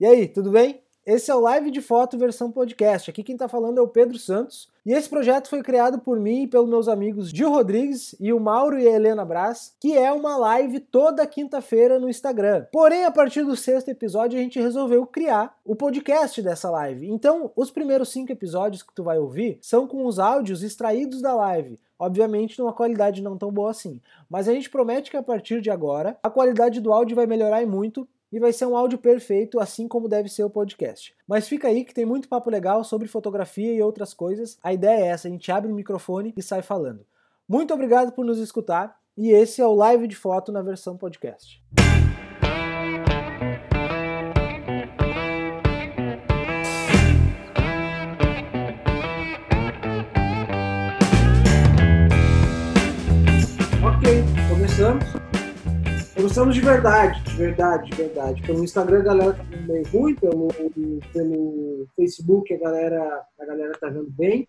E aí, tudo bem? Esse é o Live de Foto versão podcast. Aqui quem está falando é o Pedro Santos. E esse projeto foi criado por mim e pelos meus amigos Gil Rodrigues e o Mauro e a Helena Brás, que é uma live toda quinta-feira no Instagram. Porém, a partir do sexto episódio, a gente resolveu criar o podcast dessa live. Então, os primeiros cinco episódios que tu vai ouvir são com os áudios extraídos da live. Obviamente, numa qualidade não tão boa assim. Mas a gente promete que a partir de agora, a qualidade do áudio vai melhorar e muito e vai ser um áudio perfeito, assim como deve ser o podcast. Mas fica aí que tem muito papo legal sobre fotografia e outras coisas. A ideia é essa: a gente abre o microfone e sai falando. Muito obrigado por nos escutar e esse é o Live de Foto na versão podcast. Começamos de verdade, de verdade, de verdade. Pelo Instagram a galera tá vendo bem ruim, pelo, pelo Facebook a galera, a galera tá vendo bem.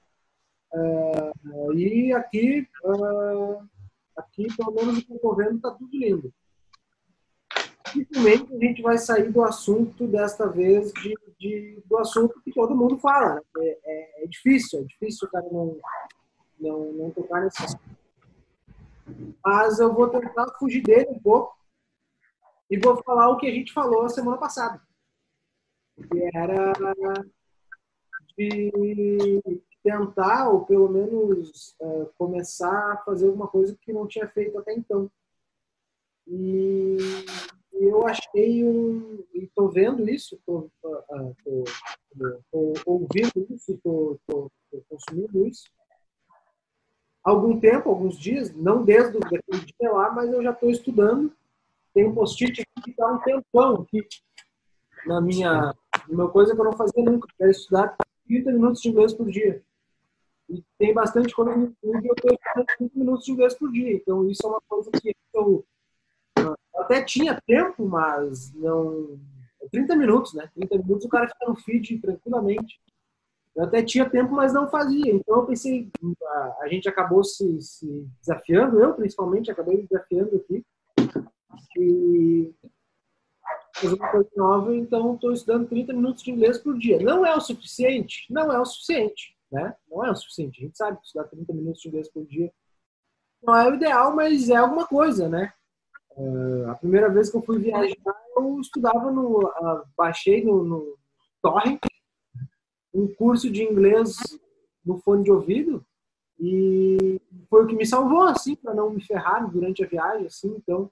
Uh, e aqui, uh, aqui, pelo menos o que eu tô vendo, tá tudo lindo. Dificilmente a gente vai sair do assunto desta vez, de, de do assunto que todo mundo fala. Né? É, é, é, difícil, é difícil o cara não, não, não tocar nesse assunto. Mas eu vou tentar fugir dele um pouco e vou falar o que a gente falou semana passada, que era de tentar, ou pelo menos é, começar a fazer alguma coisa que não tinha feito até então. E eu achei um. Estou vendo isso, estou ouvindo isso, estou consumindo isso. Há algum tempo, alguns dias, não desde aquele dia lá, mas eu já estou estudando tem um post-it que está um tempão aqui na minha, uma coisa que eu não fazia nunca, que era estudar 30 minutos de inglês por dia. E tem bastante coisa YouTube, eu estou estudando 30 minutos de inglês por dia. Então, isso é uma coisa que eu, eu até tinha tempo, mas não. 30 minutos, né? 30 minutos o cara fica no feed tranquilamente. Eu até tinha tempo, mas não fazia. Então eu pensei, a, gente acabou se, se, desafiando, eu principalmente acabei desafiando aqui e fazer uma coisa nova, então estou estudando 30 minutos de inglês por dia. Não é o suficiente? Não é o suficiente, né? Não é o suficiente. A gente sabe que estudar 30 minutos de inglês por dia não é o ideal, mas é alguma coisa, né? Uh, a primeira vez que eu fui viajar, eu estudava no. Uh, baixei no, no Torrent um curso de inglês no fone de ouvido e foi o que me salvou, assim, para não me ferrar durante a viagem, assim. Então,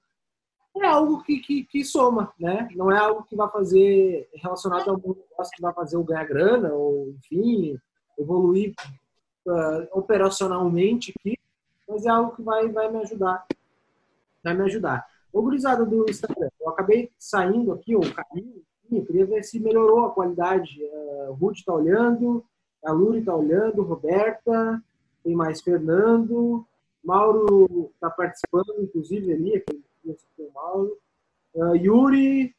é algo que, que, que, soma, né? Não é algo que vai fazer relacionado a algum negócio que vai fazer eu ganhar grana ou, enfim, evoluir uh, operacionalmente aqui, mas é algo que vai, vai me ajudar. Vai me ajudar. Ô, gurizada do Instagram, eu acabei saindo aqui, o caminho, eu queria ver se melhorou a qualidade. Uh, o Ruth está olhando, a Luri está olhando, Roberta, tem mais Fernando, Mauro está participando, inclusive, ali, aquele o Mauro. Uh, Yuri,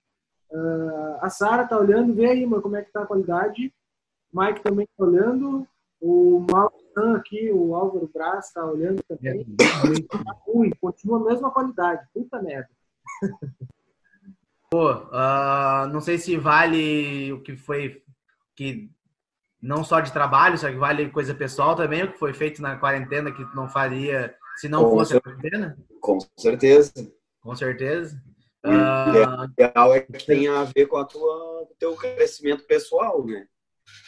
uh, a Sara tá olhando, vê aí, mano, como é que tá a qualidade. Mike também tá olhando. O Mauro aqui, o Álvaro Braz tá olhando também. É. Tá ruim, continua a mesma qualidade. Puta merda. Pô, uh, não sei se vale o que foi que não só de trabalho, só que vale coisa pessoal também, o que foi feito na quarentena que não faria se não com fosse a quarentena? Com certeza. Com certeza. E uh... ideal é que tenha a ver com a tua, o teu crescimento pessoal, né?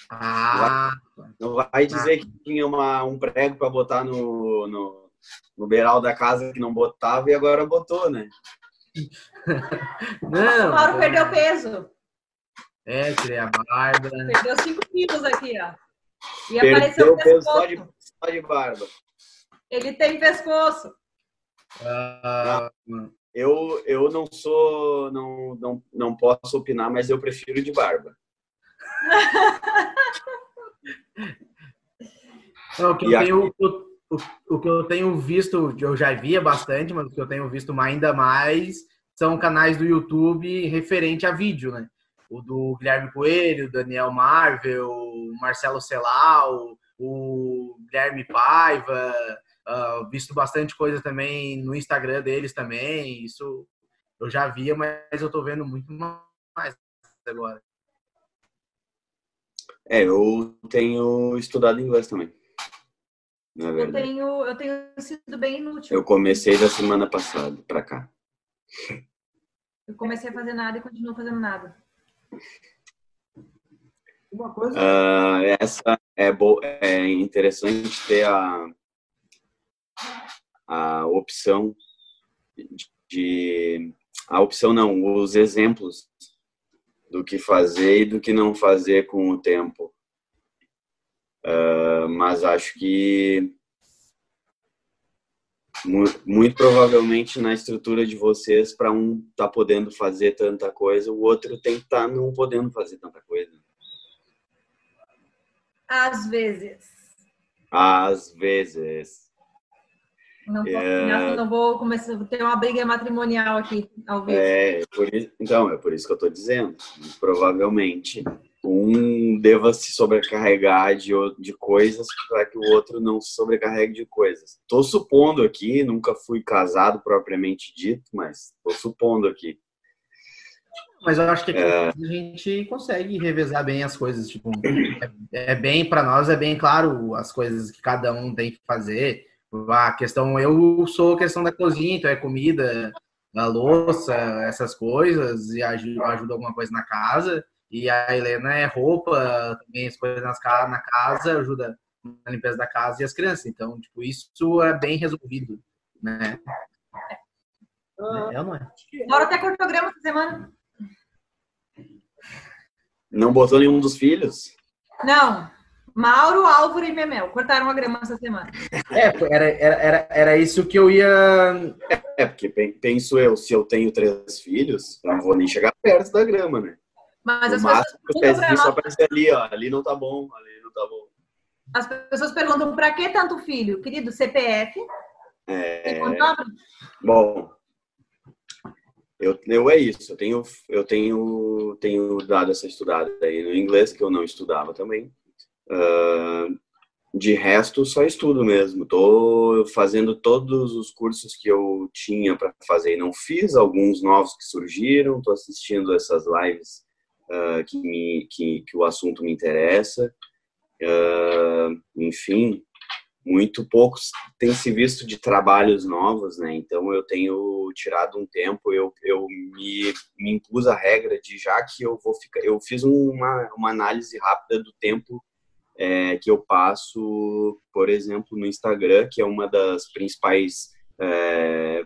Ah, não vai dizer ah. que tinha uma, um prego para botar no, no, no beiral da casa que não botava e agora botou, né? não, o Mauro perdeu peso. É, tirei a barba. Perdeu 5 quilos aqui, ó. E perdeu apareceu o peso só de, só de barba. Ele tem pescoço. Uh, eu, eu não sou, não, não, não posso opinar, mas eu prefiro de barba. Não, o, que eu tenho, o, o, que eu tenho visto, eu já via bastante, mas o que eu tenho visto ainda mais são canais do YouTube referente a vídeo, né? O do Guilherme Coelho, Daniel Marvel, Marcelo Celal, o Guilherme Paiva, uh, visto bastante coisa também no Instagram deles também. Isso eu já via, mas eu tô vendo muito mais agora. É, eu tenho estudado inglês também. Na Eu verdade. tenho, eu tenho sido bem inútil. Eu comecei da semana passada pra cá. Eu comecei a fazer nada e continuo fazendo nada. Uma coisa Ah, essa é, bo é interessante ter a, a opção de, a opção não, os exemplos do que fazer e do que não fazer com o tempo. Ah, mas acho que mu- muito provavelmente na estrutura de vocês, para um tá podendo fazer tanta coisa, o outro tem que estar não podendo fazer tanta coisa. Às vezes. Às vezes. Não, vou, É. não vou começar a ter uma briga matrimonial aqui, ao vivo. É, por isso, então, é por isso que eu estou dizendo. Provavelmente um deva se sobrecarregar de, de coisas para que o outro não se sobrecarregue de coisas. Estou supondo aqui, nunca fui casado propriamente dito, mas estou supondo aqui. Mas eu acho que aqui É. a gente consegue revezar bem as coisas. Tipo, é, é bem, para nós, é bem claro as coisas que cada um tem que fazer. A questão, eu sou a questão da cozinha, então é comida, a louça, essas coisas, e aju- ajuda alguma coisa na casa. E a Helena é roupa, também as coisas nas, na casa, ajuda na limpeza da casa e as crianças. Então, tipo, isso é bem resolvido, né? ah, É ou não é? Laura até cortou grama essa semana. Não botou nenhum dos filhos? Não. Mauro, Álvaro e Memel cortaram a grama essa semana. É, era, era, era, era isso que eu ia É, porque pen- penso eu, se eu tenho três filhos, eu não vou nem chegar perto da grama, né? Mas No as pessoas, máximo, perguntam pra pezinhos só nós, aparecem ali, ó. Ali não tá bom, ali não tá bom. as pessoas perguntam pra que tanto filho? Querido, CPF É... Bom, eu, eu é isso. Eu tenho, eu tenho, tenho dado essa estudada aí no inglês, que eu não estudava também. Ah, de resto, só estudo mesmo. Tô fazendo todos os cursos que eu tinha para fazer e não fiz, alguns novos que surgiram. Tô assistindo essas lives ah, que, me, que, que o assunto me interessa. Ah, enfim, muito poucos tem se visto de trabalhos novos, né? Então eu tenho tirado um tempo, eu, eu me, me impus a regra de já que eu vou ficar, eu fiz uma, uma análise rápida do tempo é, que eu passo, por exemplo, no Instagram, que é uma das principais é,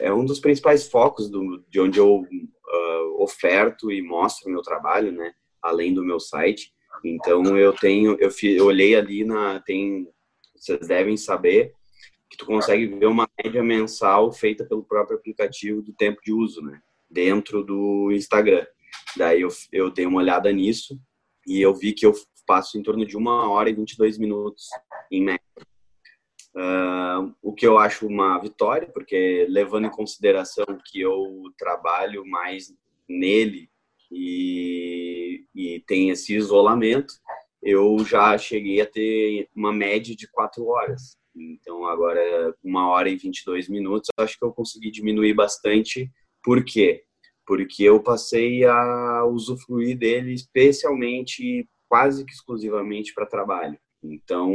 é um dos principais focos do, de onde eu uh, oferto e mostro meu trabalho, né? Além do meu site. Então eu tenho, eu, fi, eu olhei ali na tem vocês devem saber que tu consegue ver uma média mensal feita pelo próprio aplicativo do tempo de uso, né? Dentro do Instagram. Daí eu, eu dei uma olhada nisso e eu vi que eu passo em torno de uma hora e 22 minutos em média. Uh, o que eu acho uma vitória, porque levando em consideração que eu trabalho mais nele e, e tem esse isolamento, eu já cheguei a ter uma média de quatro horas. Então, agora, uma hora e 22 minutos, acho que eu consegui diminuir bastante. Por quê? Porque eu passei a usufruir dele especialmente, quase que exclusivamente para trabalho. Então,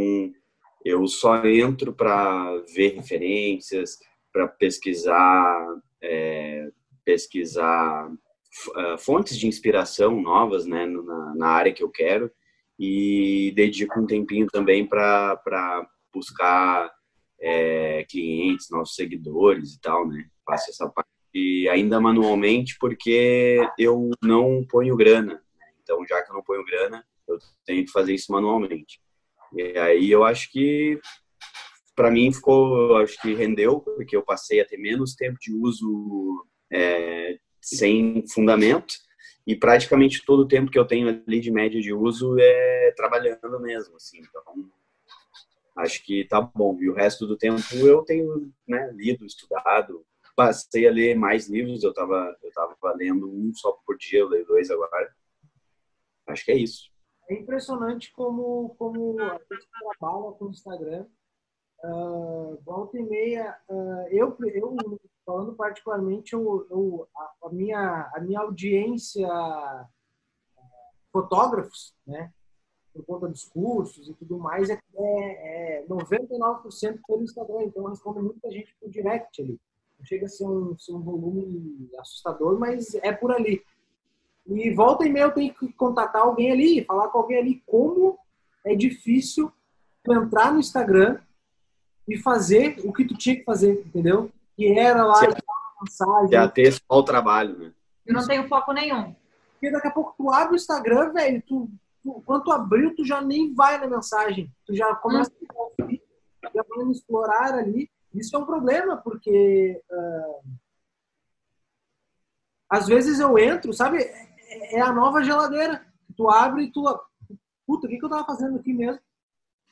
eu só entro para ver referências, para pesquisar, é, pesquisar uh, fontes de inspiração novas né, na, na área que eu quero e dedico um tempinho também para buscar é, clientes, novos seguidores e tal, né? Faço essa parte ainda manualmente porque eu não ponho grana. Né? Então, já que eu não ponho grana, eu tenho que fazer isso manualmente. E aí eu acho que para mim ficou, acho que rendeu porque eu passei a ter menos tempo de uso é, sem fundamento e praticamente todo o tempo que eu tenho ali de média de uso é trabalhando mesmo, assim. Então, acho que tá bom. E o resto do tempo eu tenho né, lido, estudado, passei a ler mais livros. Eu tava, eu tava lendo um só por dia, eu leio dois agora. Acho que é isso. É impressionante como, como a gente trabalha com o Instagram. Uh, volta e meia, uh, eu, eu falando particularmente, eu, eu, a, a, minha, a minha audiência fotógrafos, né? por conta dos cursos e tudo mais, é, é, é 99% pelo Instagram. Então, responde muita gente por direct ali. Não chega a ser um, ser um volume assustador, mas é por ali. E volta e meia eu tenho que contatar alguém ali, falar com alguém ali como é difícil tu entrar no Instagram e fazer o que tu tinha que fazer, entendeu? Que era lá mensagem. Já ter só o trabalho, né? Eu não tenho foco nenhum. Porque daqui a pouco tu abre o Instagram, velho, tu, tu, quando tu abriu, tu já nem vai na mensagem. Tu já começa hum. a conferir, já vai explorar ali. Isso é um problema, porque uh, às vezes eu entro, sabe? É, é a nova geladeira. Tu abre e tu. Puta, o que, que eu tava fazendo aqui mesmo?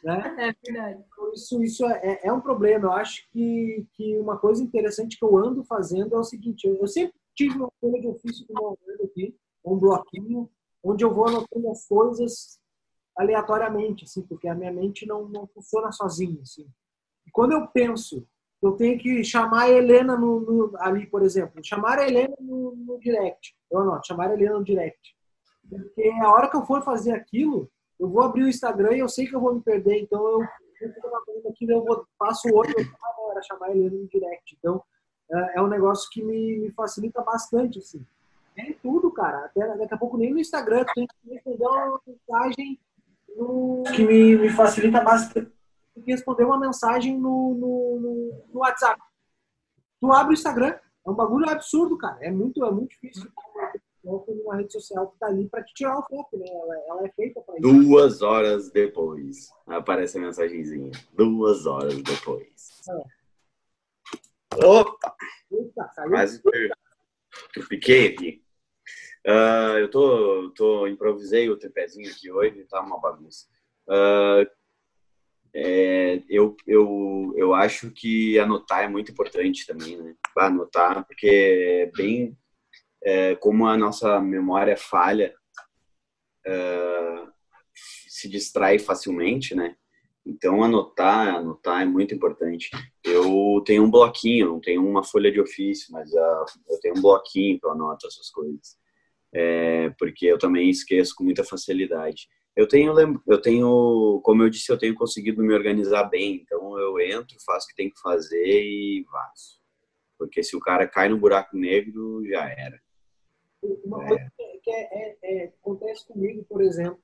Né? É verdade. Então, isso, isso é, é, um problema. Eu acho que, que uma coisa interessante que eu ando fazendo é o seguinte: eu, eu sempre tive uma folha de ofício com uma aqui, um bloquinho, onde eu vou anotando as coisas aleatoriamente, assim, porque a minha mente não, não funciona sozinha. Assim. E quando eu penso, eu tenho que chamar a Helena no, no, ali, por exemplo, chamar a Helena no, no direct. Eu anoto, chamar a Helena no direct. Porque a hora que eu for fazer aquilo, eu vou abrir o Instagram e eu sei que eu vou me perder, então eu, eu eu passo o olho para chamar ele no direct. Então, é, é um negócio que me, me, facilita bastante, assim. É tudo, cara. Até daqui a pouco nem no Instagram, tem que responder uma mensagem no... que me, me facilita bastante. Tem que responder uma mensagem no, no, no, WhatsApp. Tu abre o Instagram, é um bagulho absurdo, cara. É muito, é muito difícil foco numa rede social que está ali para te tirar o foco, né? Ela, ela é feita para isso. Duas horas depois aparece a mensagenzinha. Duas horas depois. É. Opa! Eita, saiu. Mas eu fiquei aqui. Uh, eu tô, tô improvisei o tripézinho aqui hoje, tá uma bagunça. Uh, é, eu, eu, eu acho que anotar é muito importante também, né? Anotar, porque é bem é, como a nossa memória falha, é, se distrai facilmente, né? Então, anotar, anotar é muito importante. Eu tenho um bloquinho, não tenho uma folha de ofício, mas uh, eu tenho um bloquinho que eu anoto essas coisas. É, porque eu também esqueço com muita facilidade. Eu tenho, eu tenho, como eu disse, eu tenho conseguido me organizar bem. Então, eu entro, faço o que tem que fazer e vazo. Porque se o cara cai no buraco negro, já era. Uma é. coisa que é, é, é, acontece comigo, por exemplo,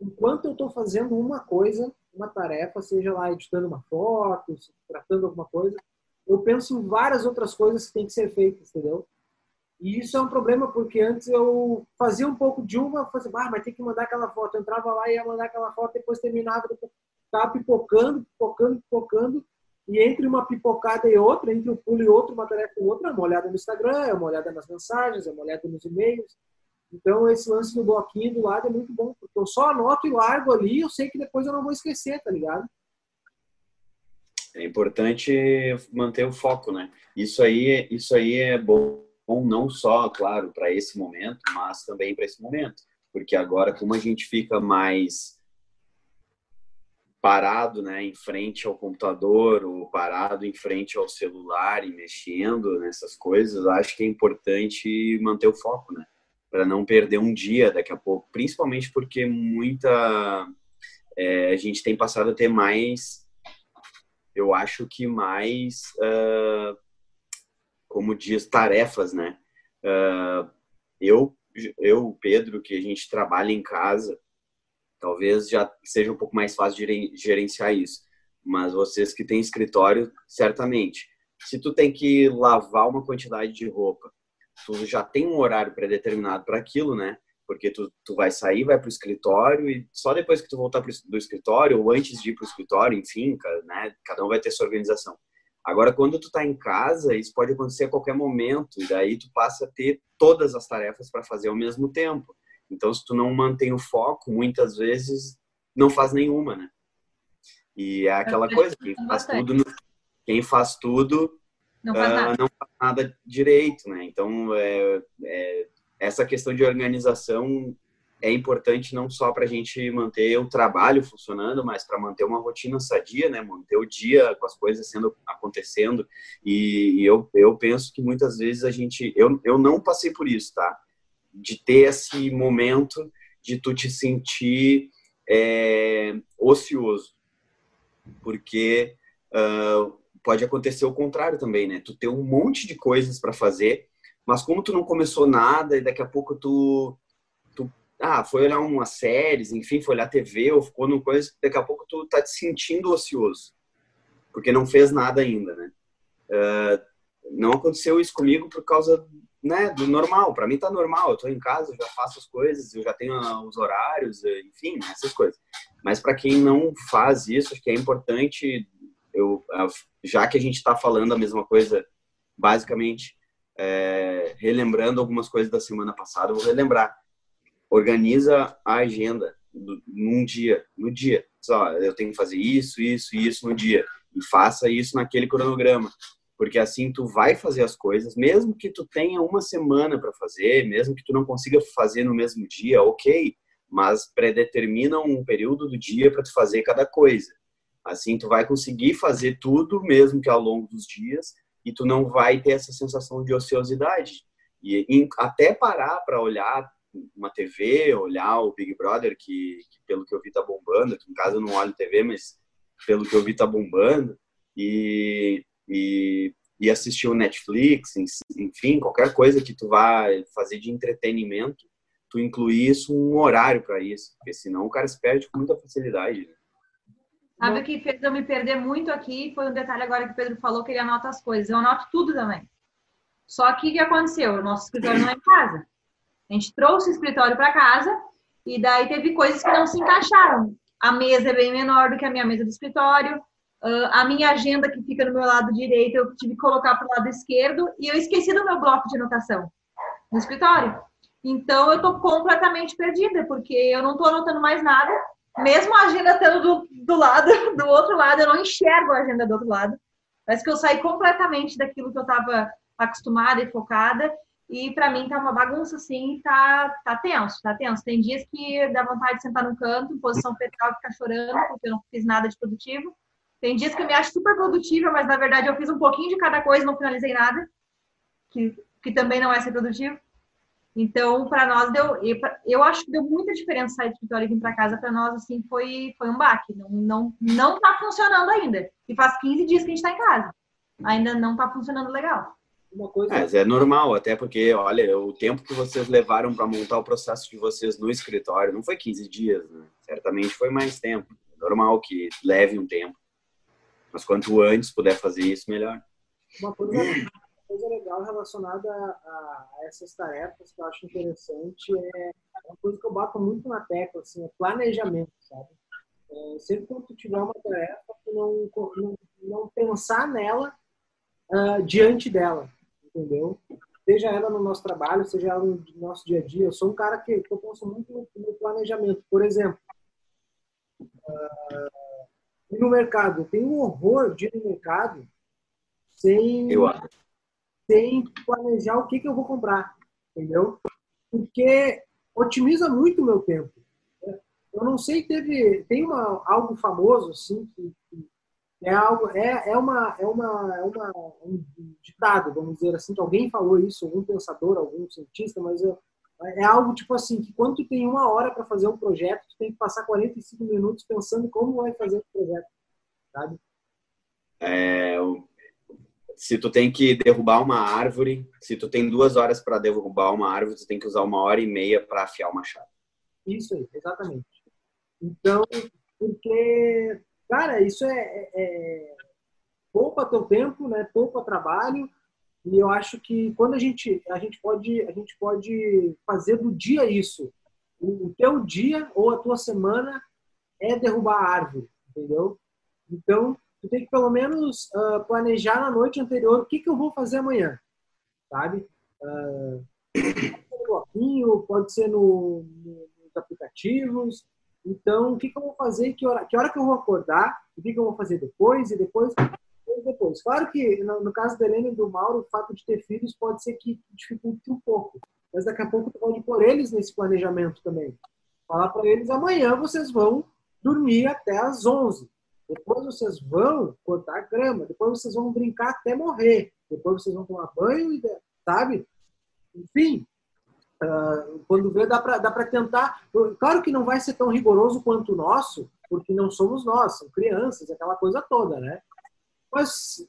enquanto eu estou fazendo uma coisa, uma tarefa, seja lá editando uma foto, tratando alguma coisa, eu penso em várias outras coisas que têm que ser feitas, entendeu? E isso é um problema porque antes eu fazia um pouco de uma, fazia, ah, mas tem que mandar aquela foto. Eu entrava lá e ia mandar aquela foto, depois terminava, depois ficava pipocando, pipocando, pipocando. E entre uma pipocada e outra, entre um pulo e outro, uma tarefa e outra, é uma olhada no Instagram, é uma olhada nas mensagens, é uma olhada nos e-mails. Então, esse lance do bloquinho do lado é muito bom, porque eu só anoto e largo ali, eu sei que depois eu não vou esquecer, tá ligado? É importante manter o foco, né? Isso aí, isso aí é bom, não só, claro, para esse momento, mas também para esse momento, porque agora como a gente fica mais parado né, em frente ao computador ou parado em frente ao celular e mexendo nessas coisas, acho que é importante manter o foco, né? Para não perder um dia daqui a pouco, principalmente porque muita. É, a gente tem passado a ter mais. Eu acho que mais. Uh, como diz, tarefas, né? Uh, eu, eu, Pedro, que a gente trabalha em casa, talvez já seja um pouco mais fácil de gerenciar isso. Mas vocês que têm escritório, certamente. Se tu tem que lavar uma quantidade de roupa, tu já tem um horário pré-determinado para aquilo, né? Porque tu, tu vai sair, vai para o escritório e só depois que tu voltar pro, do escritório ou antes de ir para o escritório, enfim, né? Cada um vai ter sua organização. Agora, quando tu tá em casa, isso pode acontecer a qualquer momento e daí tu passa a ter todas as tarefas para fazer ao mesmo tempo. Então, se tu não mantém o foco, muitas vezes não faz nenhuma, né? E é aquela coisa, quem faz tudo, quem faz tudo não faz, uh, não faz nada direito, né? Então, é, é, essa questão de organização é importante não só para a gente manter o trabalho funcionando, mas para manter uma rotina sadia, né? Manter o dia com as coisas sendo acontecendo. E, e, eu, eu penso que muitas vezes a gente, eu, eu não passei por isso, tá? de ter esse momento de tu te sentir é ocioso. Porque uh, pode acontecer o contrário também, né? Tu ter um monte de coisas para fazer, mas como tu não começou nada e daqui a pouco tu, tu ah, foi olhar umas séries, enfim, foi olhar TV ou ficou numa coisa, daqui a pouco tu tá te sentindo ocioso, porque não fez nada ainda, né? Uh, não aconteceu isso comigo por causa né, do normal. Para mim tá normal. Eu tô em casa, eu já faço as coisas, eu já tenho os horários, enfim, essas coisas. Mas para quem não faz isso, acho que é importante eu já que a gente está falando a mesma coisa, basicamente é, relembrando algumas coisas da semana passada, eu vou relembrar. Organiza a agenda do, num dia, no dia. Só, eu tenho que fazer isso, isso, isso no dia e faça isso naquele cronograma porque assim tu vai fazer as coisas, mesmo que tu tenha uma semana para fazer, mesmo que tu não consiga fazer no mesmo dia, ok, mas predetermina um período do dia para tu fazer cada coisa. Assim tu vai conseguir fazer tudo, mesmo que ao longo dos dias, e tu não vai ter essa sensação de ociosidade. E até parar para olhar uma TV, olhar o Big Brother, que, que, pelo que eu vi tá bombando, que em casa eu não olho TV, mas pelo que eu vi tá bombando, e e, e assistir o Netflix, enfim, qualquer coisa que tu vá fazer de entretenimento, tu incluir isso um horário para isso, porque senão o cara se perde com muita facilidade. Né? Sabe o que fez eu me perder muito aqui? Foi um detalhe agora que o Pedro falou que ele anota as coisas. Eu anoto tudo também. Só que o que aconteceu? O nosso escritório não é em casa. A gente trouxe o escritório para casa e daí teve coisas que não se encaixaram. A mesa é bem menor do que a minha mesa do escritório. A minha agenda que fica no meu lado direito, eu tive que colocar para o lado esquerdo e eu esqueci do meu bloco de anotação no escritório. Então eu estou completamente perdida, porque eu não estou anotando mais nada. Mesmo a agenda estando do, do lado, do outro lado, eu não enxergo a agenda do outro lado. Parece que eu saí completamente daquilo que eu estava acostumada e focada. E para mim tá uma bagunça assim, tá, tá tenso, tá tenso. Tem dias que dá vontade de sentar no canto, posição fetal ficar chorando, porque eu não fiz nada de produtivo. Tem dias que eu me acho super produtiva, mas na verdade eu fiz um pouquinho de cada coisa não finalizei nada, que, que também não é ser produtivo. Então, para nós deu, eu acho que deu muita diferença sair do escritório e vir para casa. Para nós, assim, foi, foi um baque. Não, não, não tá funcionando ainda. E faz 15 dias que a gente está em casa. Ainda não está funcionando legal. Uma coisa... Mas é normal, até porque, olha, o tempo que vocês levaram para montar o processo de vocês no escritório não foi 15 dias, né? Certamente foi mais tempo. É normal que leve um tempo. Mas quanto antes puder fazer isso, melhor. Uma coisa, uma coisa legal relacionada a, a, essas tarefas que eu acho interessante é uma coisa que eu bato muito na tecla, assim, é planejamento, sabe? É, sempre quando tu tiver uma tarefa, tu não, não, não pensar nela uh, diante dela, entendeu? Seja ela no nosso trabalho, seja ela no nosso dia a dia. Eu sou um cara que, eu penso muito no, no planejamento. Por exemplo, uh, no mercado. Eu tenho um horror de ir no mercado sem, sem planejar o que, que eu vou comprar, entendeu? Porque otimiza muito o meu tempo. Eu não sei, teve tem uma, algo famoso assim que, que é algo é, é uma é uma é uma um ditado vamos dizer assim que alguém falou isso algum pensador algum cientista mas eu, é algo tipo assim, que quando tu tem uma hora para fazer um projeto, tu tem que passar 45 minutos pensando como vai fazer o projeto, sabe? É, se tu tem que derrubar uma árvore, se tu tem duas horas para derrubar uma árvore, tu tem que usar uma hora e meia para afiar o machado. Isso aí, exatamente. Então, porque, cara, isso é, é, é poupa teu tempo, né? Poupa trabalho e eu acho que quando a gente a gente pode a gente pode fazer do dia isso. O teu dia ou a tua semana é derrubar a árvore, entendeu? Então, tu tem que pelo menos uh, planejar na noite anterior o que, que eu vou fazer amanhã, sabe? Uh, pode ser no pode ser no, no, nos aplicativos. Então, o que, que eu vou fazer? Que hora, que hora que eu vou acordar? O que, que eu vou fazer depois? E depois depois. Claro que, no, no, caso da Helena e do Mauro, o fato de ter filhos pode ser que dificulte um pouco. Mas daqui a pouco tu pode pôr eles nesse planejamento também. Falar para eles, amanhã vocês vão dormir até às 11. Depois vocês vão cortar grama. Depois vocês vão brincar até morrer. Depois vocês vão tomar banho, sabe? Enfim, Uh, quando vê, dá para tentar. Claro que não vai ser tão rigoroso quanto o nosso, porque não somos nós, são crianças, aquela coisa toda, né? Mas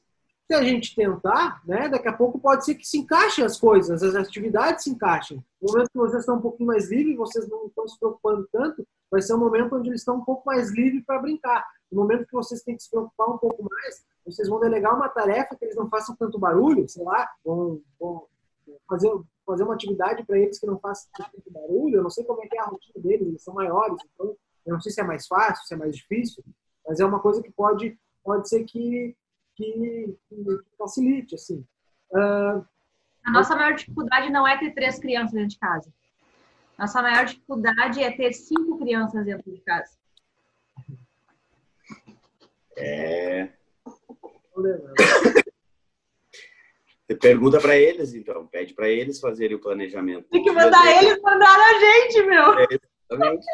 se a gente tentar, né, daqui a pouco pode ser que se encaixem as coisas, as atividades se encaixem. No momento que vocês estão um pouquinho mais livres, vocês não estão se preocupando tanto, vai ser um momento onde eles estão um pouco mais livres para brincar. No momento que vocês têm que se preocupar um pouco mais, vocês vão delegar uma tarefa que eles não façam tanto barulho, sei lá, vão, vão fazer, fazer uma atividade para eles que não façam tanto barulho. Eu não sei como é que é a rotina deles, eles são maiores, então eu não sei se é mais fácil, se é mais difícil, mas é uma coisa que pode, pode ser que que, que facilite, assim. Uh, a nossa maior dificuldade não é ter três crianças dentro de casa. Nossa maior dificuldade é ter cinco crianças dentro de casa. É. Pergunta para eles, então. Pede para eles fazerem o planejamento. Tem que mandar eles mandar a gente, meu. É, exatamente.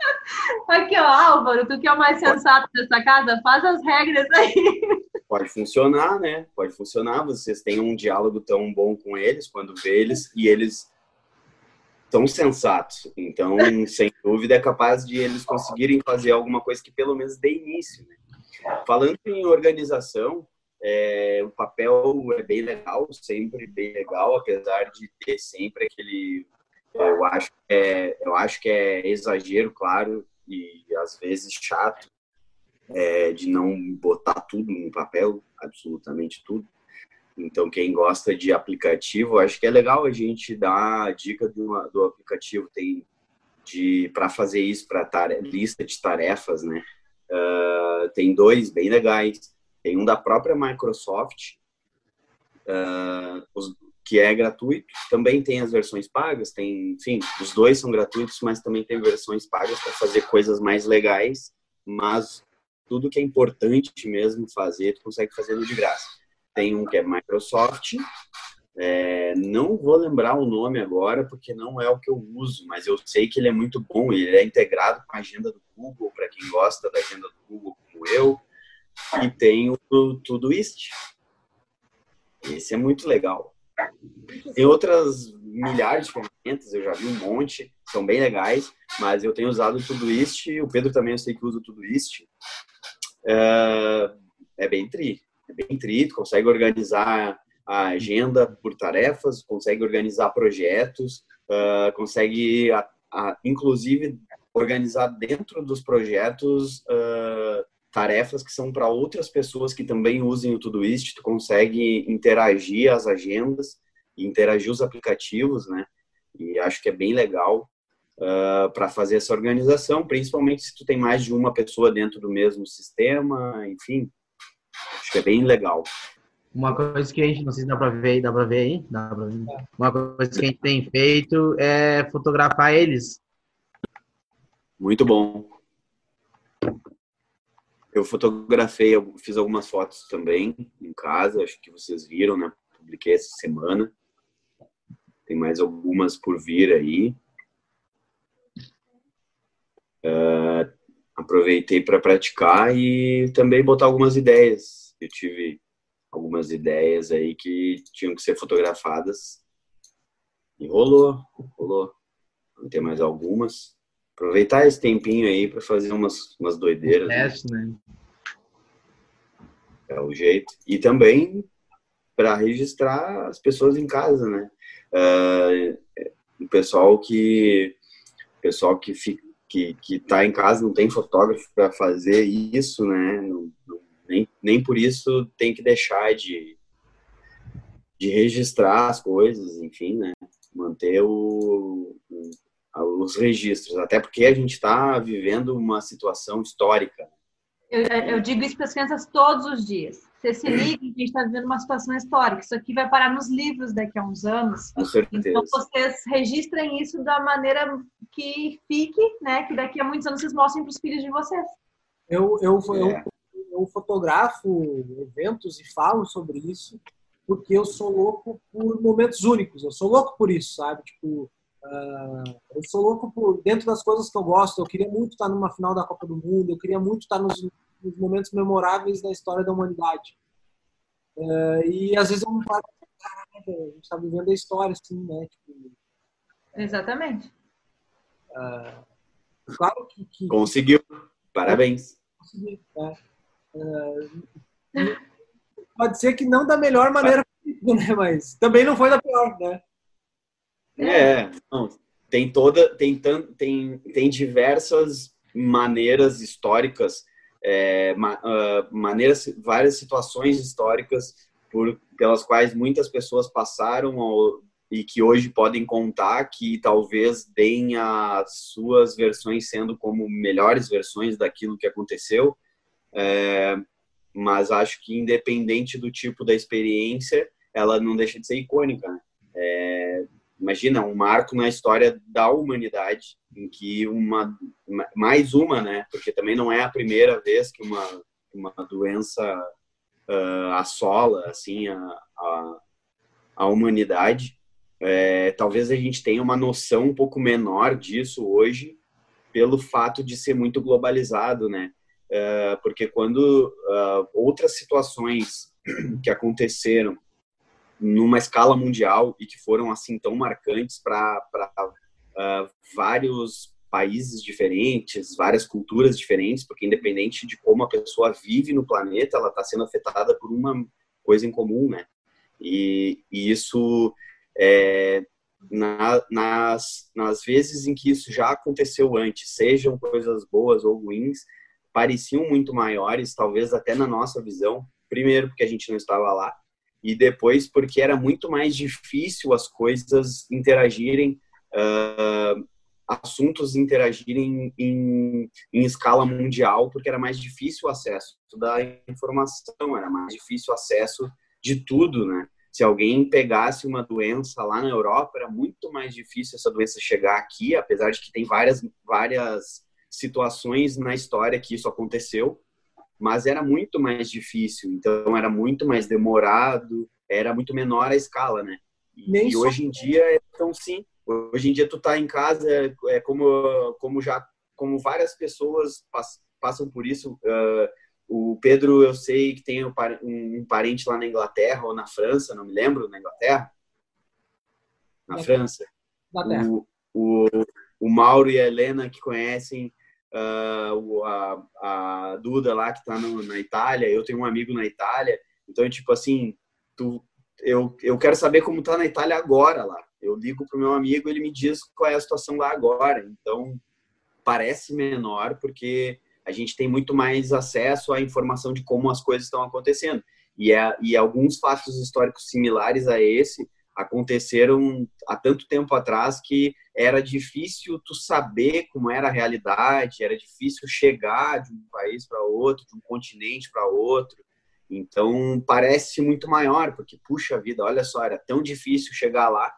Aqui, ó, Álvaro, tu que é o mais sensato dessa casa, faz as regras aí. Pode funcionar, né? Pode funcionar. Vocês têm um diálogo tão bom com eles quando vê eles e eles tão sensatos. Então, sem dúvida, é capaz de eles conseguirem fazer alguma coisa que pelo menos dê início. Né? Falando em organização, é, o papel é bem legal, sempre bem legal, apesar de ter sempre aquele eu acho, é, eu acho que é exagero, claro, e às vezes chato, é, de não botar tudo no papel, absolutamente tudo. Então, quem gosta de aplicativo, acho que é legal a gente dar a dica do, do aplicativo. Tem de para fazer isso para lista de tarefas, né? Uh, tem dois bem legais. Tem um da própria Microsoft, uh, os, que é gratuito. Também tem as versões pagas, tem, enfim, os dois são gratuitos, mas também tem versões pagas para fazer coisas mais legais, mas tudo que é importante mesmo fazer, tu consegue fazer de graça. Tem um que é Microsoft, é, não vou lembrar o nome agora, porque não é o que eu uso, mas eu sei que ele é muito bom, ele é integrado com a agenda do Google, para quem gosta da agenda do Google, como eu, e tem o Todoist. Esse é muito legal. Tem outras milhares de ferramentas, eu já vi um monte, são bem legais, mas eu tenho usado o Todoist, o Pedro também eu sei que usa o Todoist. É, é bem tri, é bem tri, tu consegue organizar a agenda por tarefas, consegue organizar projetos, uh, consegue, inclusive, organizar dentro dos projetos uh, tarefas que são para outras pessoas que também usem o Todoist, tu consegue interagir as agendas, interagir os aplicativos, né? E acho que é bem legal uh, ah, para fazer essa organização, principalmente se tu tem mais de uma pessoa dentro do mesmo sistema, enfim, acho que é bem legal. Uma coisa que a gente, não sei se dá para ver, dá para ver aí, dá para ver. Uma coisa que a gente tem feito é fotografar eles. Muito bom. Eu fotografei, eu fiz algumas fotos também em casa, acho que vocês viram, né? Publiquei essa semana. Tem mais algumas por vir aí. Uh, aproveitei para praticar e também botar algumas ideias. Eu tive algumas ideias aí que tinham que ser fotografadas. E rolou, rolou. Tem mais algumas aproveitar esse tempinho aí para fazer umas, umas doideiras. Teste, né? né? É o jeito. E também para registrar as pessoas em casa, né? Uh, o pessoal que pessoal que fica que, que tá em casa não tem fotógrafo para fazer isso, né? Não, não, nem, nem por isso tem que deixar de, de registrar as coisas, enfim, né? Manter o, o os registros, até porque a gente está vivendo uma situação histórica. Eu, eu digo isso para as crianças todos os dias. Você se liga que a gente está vivendo uma situação histórica. Isso aqui vai parar nos livros daqui a uns anos. Com certeza. Então vocês registrem isso da maneira que fique, né? Que daqui a muitos anos vocês mostrem para os filhos de vocês. Eu, eu, eu, é. eu fotografo eventos e falo sobre isso porque eu sou louco por momentos únicos. Eu sou louco por isso, sabe? Tipo, Uh, eu sou louco por dentro das coisas que eu gosto. Eu queria muito estar numa final da Copa do Mundo. Eu queria muito estar nos, nos momentos memoráveis da história da humanidade. Uh, e às vezes eu me falo, a gente está vivendo a história, assim, né? Tipo, Exatamente. Uh, claro que, que, Conseguiu. Parabéns. Consegui, né? uh, pode ser que não da melhor maneira né? Mas também não foi da pior, né? É, não, tem toda, tem, tem, tem diversas maneiras históricas, é, ma, uh, maneiras, várias situações históricas por, pelas quais muitas pessoas passaram ao, e que hoje podem contar que talvez deem as suas versões sendo como melhores versões daquilo que aconteceu. É, mas acho que independente do tipo da experiência, ela não deixa de ser icônica. Né? É, imagina um marco na história da humanidade em que uma mais uma, né? Porque também não é a primeira vez que uma uma doença uh, assola assim a, a, a humanidade. É, talvez a gente tenha uma noção um pouco menor disso hoje pelo fato de ser muito globalizado, né? É, porque quando uh, outras situações que aconteceram numa escala mundial e que foram assim tão marcantes para uh, vários países diferentes, várias culturas diferentes, porque independente de como a pessoa vive no planeta, ela está sendo afetada por uma coisa em comum, né? E, e isso é, na, nas, nas vezes em que isso já aconteceu antes, sejam coisas boas ou ruins, pareciam muito maiores, talvez até na nossa visão. Primeiro, porque a gente não estava lá, e depois porque era muito mais difícil as coisas interagirem, uh, assuntos interagirem em, em, escala mundial, porque era mais difícil o acesso da informação, era mais difícil o acesso de tudo, né? Se alguém pegasse uma doença lá na Europa, era muito mais difícil essa doença chegar aqui, apesar de que tem várias, várias situações na história que isso aconteceu, mas era muito mais difícil, então era muito mais demorado, era muito menor a escala, né? E, e hoje em dia é tão sim. Hoje em dia tu tá em casa, é, é como como já como várias pessoas pass, passam por isso. Uh, o Pedro, eu sei que tem um, um, parente lá na Inglaterra ou na França, não me lembro, na Inglaterra, na, na França. Inglaterra. O, o, o Mauro e a Helena que conhecem uh, a, a, Duda lá que está na Itália, eu tenho um amigo na Itália, então, tipo assim, tu, eu, eu quero saber como está na Itália agora lá. Eu ligo pro meu amigo, ele me diz qual é a situação lá agora. Então, parece menor, porque a gente tem muito mais acesso à informação de como as coisas estão acontecendo. E, é, e alguns fatos históricos similares a esse aconteceram há tanto tempo atrás que era difícil tu saber como era a realidade, era difícil chegar de um país para outro, de um continente para outro. Então parece muito maior, porque puxa vida, olha só, era tão difícil chegar lá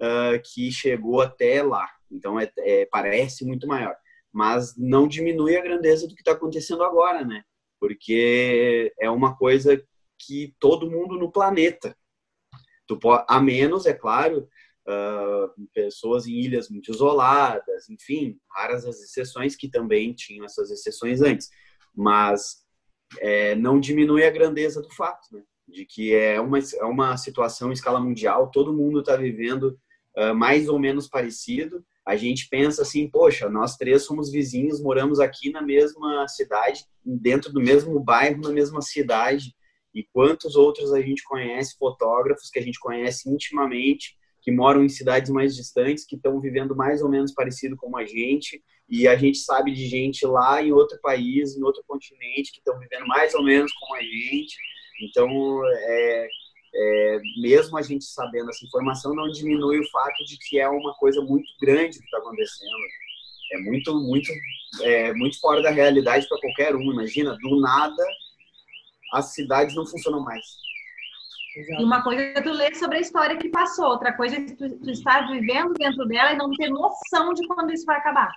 uh, que chegou até lá. Então é, é, parece muito maior, mas não diminui a grandeza do que está acontecendo agora, né? Porque é uma coisa que todo mundo no planeta Tu pode, a menos, é claro, uh, pessoas em ilhas muito isoladas, enfim, raras as exceções que também tinham essas exceções antes. Mas é, não diminui a grandeza do fato, né? de que é uma, é uma situação em escala mundial, todo mundo está vivendo uh, mais ou menos parecido. A gente pensa assim, poxa, nós três somos vizinhos, moramos aqui na mesma cidade, dentro do mesmo bairro, na mesma cidade, e quantos outros a gente conhece, fotógrafos que a gente conhece intimamente, que moram em cidades mais distantes, que estão vivendo mais ou menos parecido com a gente, e a gente sabe de gente lá em outro país, em outro continente, que estão vivendo mais ou menos como a gente. Então, é, é, mesmo a gente sabendo essa informação, não diminui o fato de que é uma coisa muito grande que está acontecendo. É muito, muito, é, muito fora da realidade para qualquer um. Imagina, do nada, as cidades não funcionam mais. E uma coisa é tu ler sobre a história que passou, outra coisa é tu, tu estar vivendo dentro dela e não ter noção de quando isso vai acabar.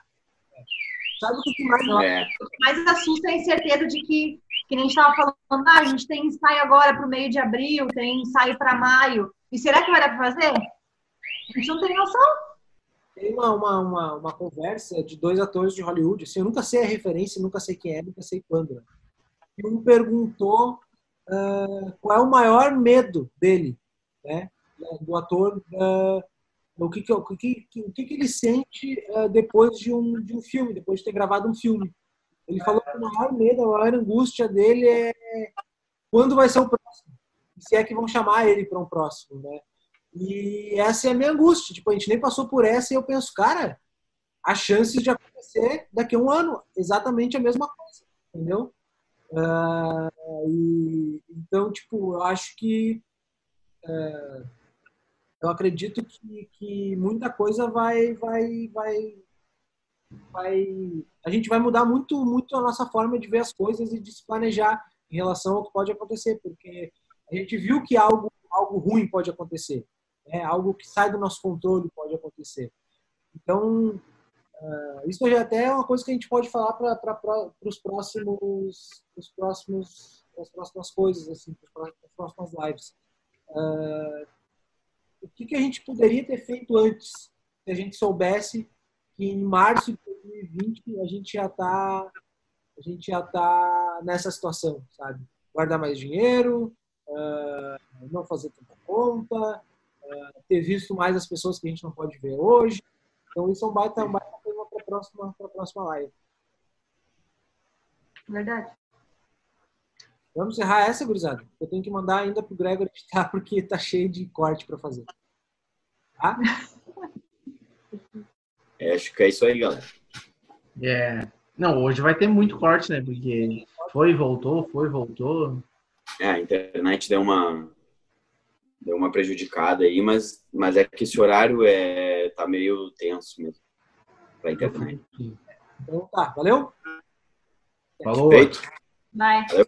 Sabe o que mais, é. mais assusta é a incerteza de que, que nem a gente estava falando, ah, a gente tem ensaio agora para o meio de abril, tem ensaio para maio. E será que vai dar para fazer? A gente não tem noção. Tem uma, uma, uma, uma, conversa de dois atores de Hollywood, assim, eu nunca sei a referência, nunca sei quem é, nunca sei quando. Né? e um perguntou uh, qual é o maior medo dele, né? Do ator uh, o que, que, o que, o que, que ele sente uh, depois de um, de um filme, depois de ter gravado um filme. Ele falou que a maior medo, a maior angústia dele é quando vai ser o próximo. Se é que vão chamar ele para um próximo, né? E essa é a minha angústia. Tipo, a gente nem passou por essa e eu penso, cara, a chance de acontecer daqui a um ano exatamente a mesma coisa, entendeu? Uh, e, então, tipo, eu acho que uh, eu acredito que, que muita coisa vai, vai, vai, vai, a gente vai mudar muito, muito a nossa forma de ver as coisas e de se planejar em relação ao que pode acontecer, porque a gente viu que algo, algo ruim pode acontecer, né? algo que sai do nosso controle pode acontecer. Então, uh, isso já até é uma coisa que a gente pode falar para os próximos, os próximos, as próximas coisas, assim, para as próximas lives. Uh, o que, que a gente poderia ter feito antes, se a gente soubesse que em março de 2020 a gente já está a gente já está nessa situação, sabe? Guardar mais dinheiro, uh, não fazer tanta conta, ter visto mais as pessoas que a gente não pode ver hoje. Então isso é um baita, um baita tema para a próxima, a próxima live. Verdade. Vamos encerrar essa, gurizada. Eu tenho que mandar ainda pro Gregor editar, porque tá cheio de corte para fazer. Tá? É, acho que é isso aí, galera. É. Não, hoje vai ter muito corte, né? Porque foi, voltou, foi, voltou. É, a internet deu uma deu uma prejudicada aí, mas mas é que esse horário é tá meio tenso mesmo pra internet. Então tá, valeu? Falou. Feito. Bye. Valeu.